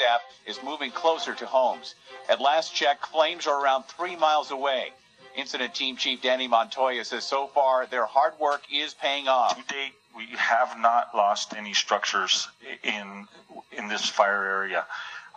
staff is moving closer to homes. At last check, flames are around three miles away. Incident Team Chief Danny Montoya says so far their hard work is paying off. To date, we have not lost any structures in in this fire area.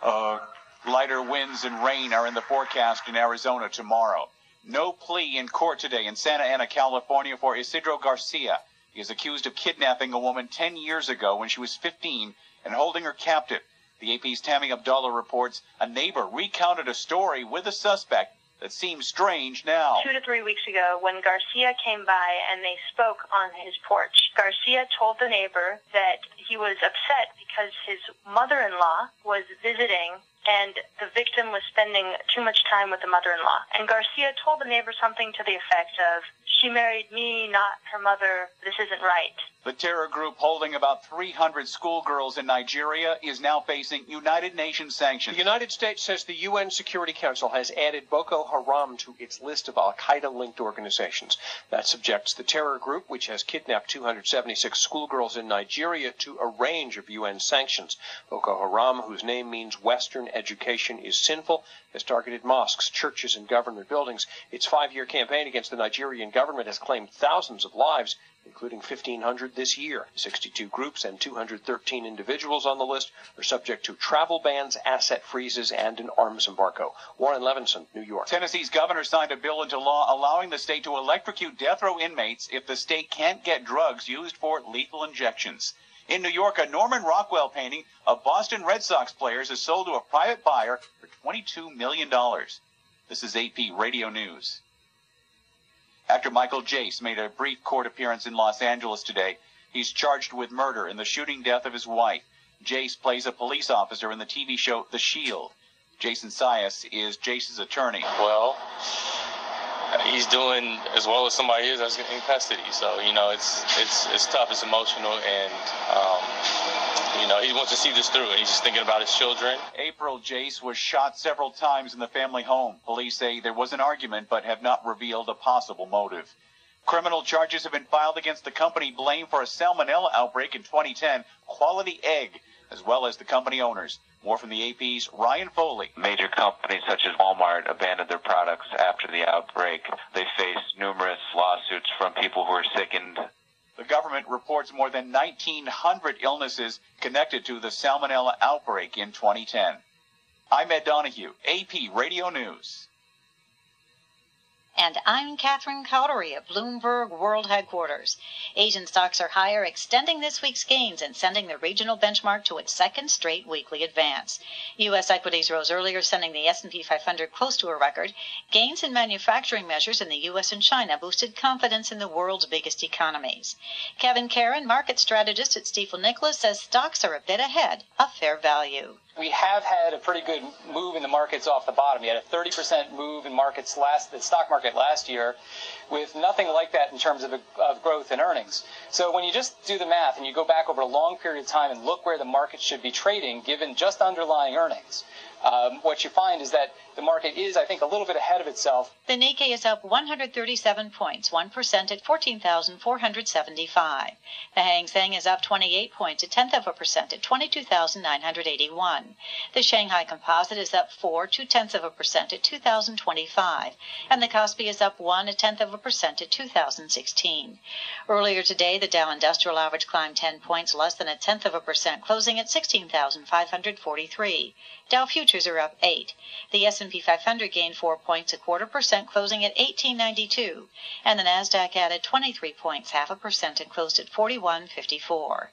Uh, Lighter winds and rain are in the forecast in Arizona tomorrow. No plea in court today in Santa Ana, California for Isidro Garcia. He is accused of kidnapping a woman 10 years ago when she was 15 and holding her captive. The AP's Tammy Abdallah reports a neighbor recounted a story with a suspect that seems strange now. Two to three weeks ago, when Garcia came by and they spoke on his porch, Garcia told the neighbor that he was upset because his mother in law was visiting and the victim was spending too much time with the mother-in-law. And Garcia told the neighbor something to the effect of, she married me, not her mother. This isn't right. The terror group holding about 300 schoolgirls in Nigeria is now facing United Nations sanctions. The United States says the UN Security Council has added Boko Haram to its list of Al Qaeda linked organizations. That subjects the terror group, which has kidnapped 276 schoolgirls in Nigeria, to a range of UN sanctions. Boko Haram, whose name means Western education is sinful, has targeted mosques, churches, and government buildings. Its five year campaign against the Nigerian government has claimed thousands of lives including 1,500 this year. 62 groups and 213 individuals on the list are subject to travel bans, asset freezes, and an arms embargo. Warren Levinson, New York. Tennessee's governor signed a bill into law allowing the state to electrocute death row inmates if the state can't get drugs used for lethal injections. In New York, a Norman Rockwell painting of Boston Red Sox players is sold to a private buyer for $22 million. This is AP Radio News. Actor Michael Jace made a brief court appearance in Los Angeles today. He's charged with murder in the shooting death of his wife. Jace plays a police officer in the TV show The Shield. Jason Sias is Jace's attorney. Well, he's doing as well as somebody is that's in custody. So you know, it's it's it's tough. It's emotional, and um, you know, he wants to see this through, and he's just thinking about his children. April Jace was shot several times in the family home. Police say there was an argument, but have not revealed a possible motive. Criminal charges have been filed against the company blamed for a salmonella outbreak in 2010, Quality Egg, as well as the company owners. More from the AP's Ryan Foley. Major companies such as Walmart abandoned their products after the outbreak. They faced numerous lawsuits from people who are sickened the government reports more than 1,900 illnesses connected to the salmonella outbreak in 2010. I'm Ed Donahue, AP Radio News. And I'm Catherine Cowdery at Bloomberg World Headquarters. Asian stocks are higher, extending this week's gains and sending the regional benchmark to its second straight weekly advance. U.S. equities rose earlier, sending the S&P 500 close to a record. Gains in manufacturing measures in the U.S. and China boosted confidence in the world's biggest economies. Kevin Caron, market strategist at Stifel Nicolaus, says stocks are a bit ahead of fair value we have had a pretty good move in the markets off the bottom. We had a 30% move in markets last, the stock market last year, with nothing like that in terms of, of growth in earnings. So when you just do the math and you go back over a long period of time and look where the market should be trading, given just underlying earnings, um, what you find is that the market is, I think, a little bit ahead of itself. The Nikkei is up 137 points, 1% at 14,475. The Hang Seng is up 28 points, a tenth of a percent at 22,981. The Shanghai Composite is up 4, two tenths of a percent at 2,025. And the Kospi is up 1, a tenth of a percent at 2,016. Earlier today, the Dow Industrial Average climbed 10 points, less than a tenth of a percent, closing at 16,543. Dow futures are up 8. The S&P 500 gained 4 points, a quarter percent, closing at 1892, and the Nasdaq added 23 points, half a percent, and closed at 4154.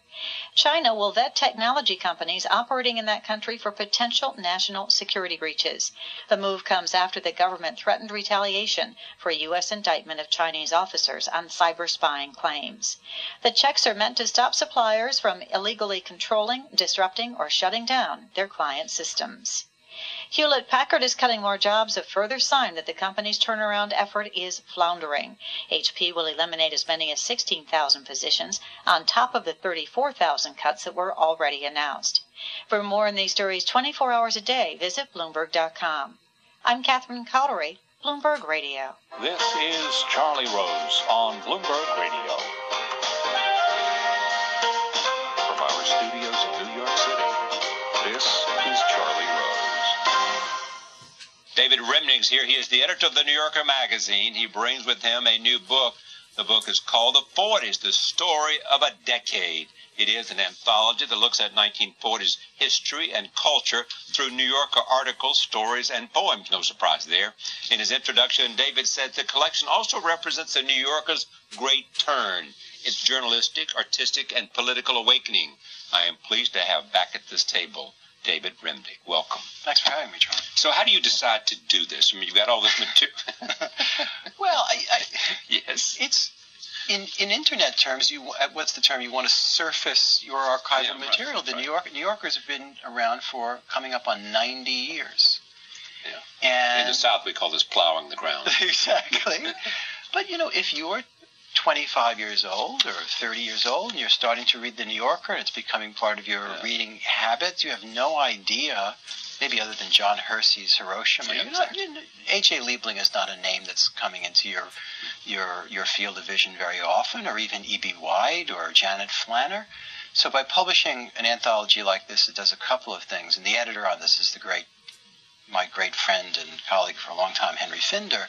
China will vet technology companies operating in that country for potential national security breaches. The move comes after the government threatened retaliation for a U.S. indictment of Chinese officers on cyber spying claims. The checks are meant to stop suppliers from illegally controlling, disrupting, or shutting down their client systems systems. Hewlett Packard is cutting more jobs, a further sign that the company's turnaround effort is floundering. HP will eliminate as many as 16,000 positions on top of the 34,000 cuts that were already announced. For more on these stories 24 hours a day, visit Bloomberg.com. I'm Catherine Cowdery, Bloomberg Radio. This is Charlie Rose on Bloomberg Radio. From our studios David Remnick's here. He is the editor of the New Yorker magazine. He brings with him a new book. The book is called The 40s, The Story of a Decade. It is an anthology that looks at 1940s history and culture through New Yorker articles, stories, and poems. No surprise there. In his introduction, David said the collection also represents the New Yorker's great turn, its journalistic, artistic, and political awakening. I am pleased to have back at this table David Remnick. Welcome. Thanks for having me, Charlie. So, how do you decide to do this? I mean, you've got all this material. Well, I, I, yes. it's in in internet terms. You uh, what's the term? You want to surface your archival Yeah, right, material. the right. New York New Yorkers have been around for coming up on ninety years. Yeah. And In the South, we call this plowing the ground. exactly. But you know, if you're 25 years old or 30 years old and you're starting to read the New Yorker and it's becoming part of your Yeah. reading habits, you have no idea, maybe other than John Hersey's Hiroshima. Yeah, you're not, you know, A.J. Liebling is not a name that's coming into your your your field of vision very often, or even E.B. White or Janet Flanner. So by publishing an anthology like this, it does a couple of things. And the editor on this is the great, my great friend and colleague for a long time, Henry Finder.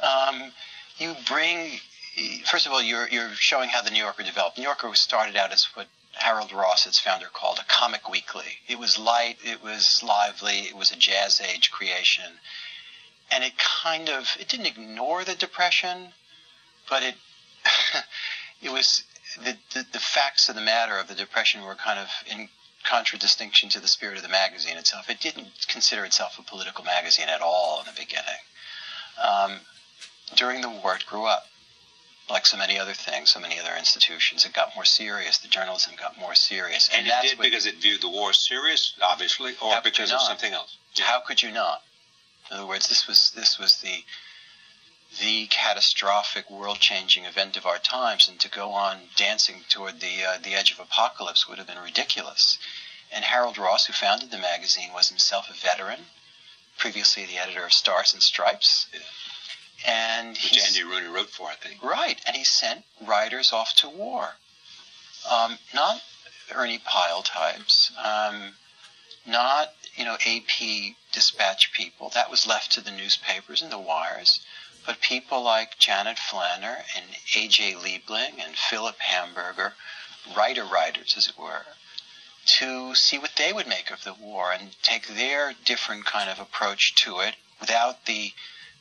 Um, you bring, first of all, you're, you're showing how the New Yorker developed. New Yorker started out as what Harold Ross, its founder, called a comic weekly. It was light, it was lively, it was a jazz age creation. And it kind of, it didn't ignore the Depression, but it, it was, the, the, the facts of the matter of the Depression were kind of in contradistinction to the spirit of the magazine itself. It didn't consider itself a political magazine at all in the beginning. Um, during the war, it grew up. Like so many other things, so many other institutions, it got more serious. The journalism got more serious, And, it did because it viewed the war serious, obviously, or because of something else. How could you not? In other words, this was this was the the catastrophic, world-changing event of our times, and to go on dancing toward the uh, the edge of apocalypse would have been ridiculous. And Harold Ross, who founded the magazine, was himself a veteran, previously the editor of Stars and Stripes, and Which he Andy Rooney wrote for, I think. Right, and he sent writers off to war. Um, not Ernie Pyle types, um, not you know AP dispatch people. That was left to the newspapers and the wires. But people like Janet Flanner and A.J. Liebling and Philip Hamburger, writer writers, as it were, to see what they would make of the war and take their different kind of approach to it without the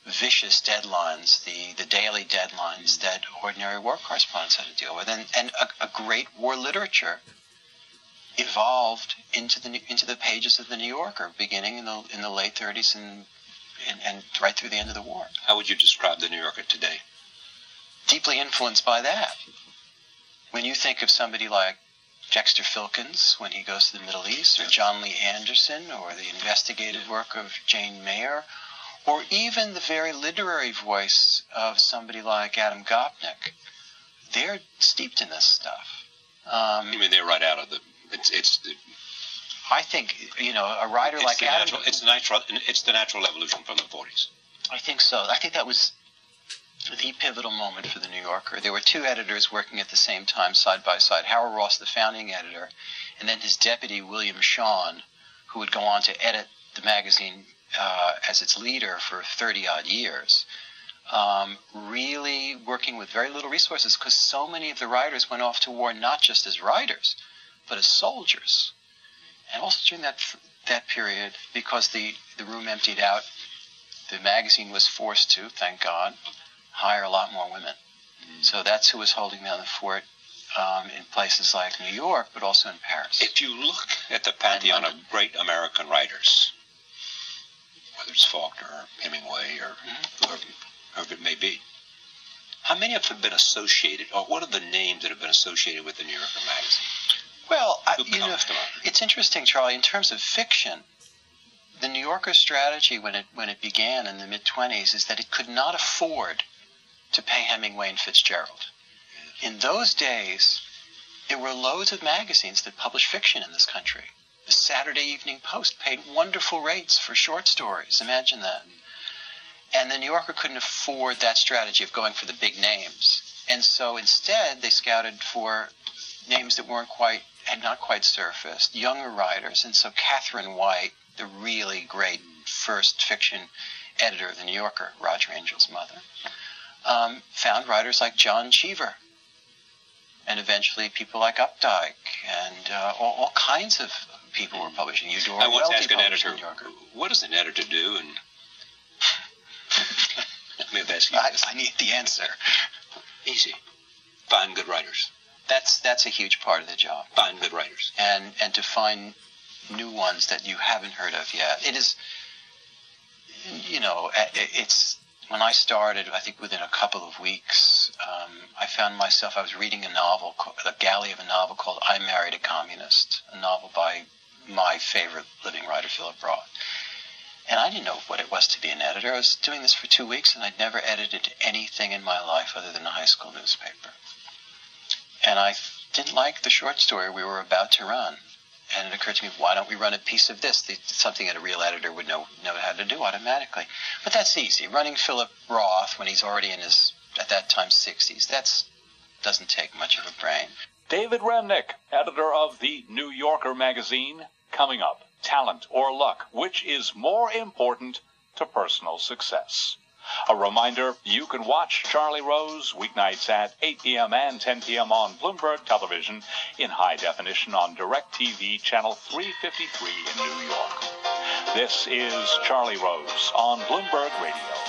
vicious deadlines, the, the daily deadlines that ordinary war correspondents had to deal with. And, and a, a great war literature evolved into the into the pages of the New Yorker, beginning in the in the late 30s and, and and right through the end of the war. How would you describe the New Yorker today? Deeply influenced by that. When you think of somebody like Dexter Filkins when he goes to the Middle East, or Jon Lee Anderson, or the investigative work of Jane Mayer, or even the very literary voice of somebody like Adam Gopnik, they're steeped in this stuff. Um, You mean they're right out of the. It's it's the, I think you know a writer it's like the Adam. natural. It's the natural. It's the natural evolution from the 40s. I think so. I think that was the pivotal moment for the New Yorker. There were two editors working at the same time, side by side. Howard Ross, the founding editor, and then his deputy William Shawn, who would go on to edit the magazine uh, as its leader for 30 odd years. Um, really working with very little resources because so many of the writers went off to war not just as writers, but as soldiers. And also during that that period, because the, the room emptied out, the magazine was forced to, thank God, hire a lot more women. So that's who was holding down the fort um, in places like New York, but also in Paris. If you look at the pantheon of great American writers, whether it's Faulkner or Hemingway or mm-hmm. whoever, whoever it may be, how many of them have been associated, or what are the names that have been associated with the New Yorker magazine? Well, I, you know, it's interesting, Charlie. In terms of fiction, the New Yorker strategy when it when it began in the mid twenties is that it could not afford to pay Hemingway and Fitzgerald. In those days, there were loads of magazines that published fiction in this country. The Saturday Evening Post paid wonderful rates for short stories. Imagine that. And the New Yorker couldn't afford that strategy of going for the big names. And so instead, they scouted for names that weren't quite had not quite surfaced, younger writers. And so Katharine White, the really great first fiction editor of The New Yorker, Roger Angell's mother, um, found writers like John Cheever. And eventually people like Updike and uh, all, all, kinds of people were publishing. Eudora I once asked an editor, what does an editor do? And I may have asked you. I, I need the answer. Easy. Find good writers. That's that's a huge part of the job. Find good writers. And and to find new ones that you haven't heard of yet. It is, you know, it's when I started. I think within a couple of weeks, um, I found myself. I was reading a novel, the galley of a novel called "I Married a Communist," a novel by my favorite living writer, Philip Roth. And I didn't know what it was to be an editor. I was doing this for two weeks, and I'd never edited anything in my life other than a high school newspaper. And I didn't like the short story we were about to run. And it occurred to me, why don't we run a piece of this? Something that a real editor would know, know how to do automatically. But that's easy. Running Philip Roth when he's already in his, at that time, 60s, that doesn't take much of a brain. David Remnick, editor of the New Yorker magazine, coming up. Talent or luck, which is more important to personal success? A reminder, you can watch Charlie Rose weeknights at 8 p.m. and 10 p.m. on Bloomberg Television in high definition on DirecTV channel 353 in New York. This is Charlie Rose on Bloomberg Radio.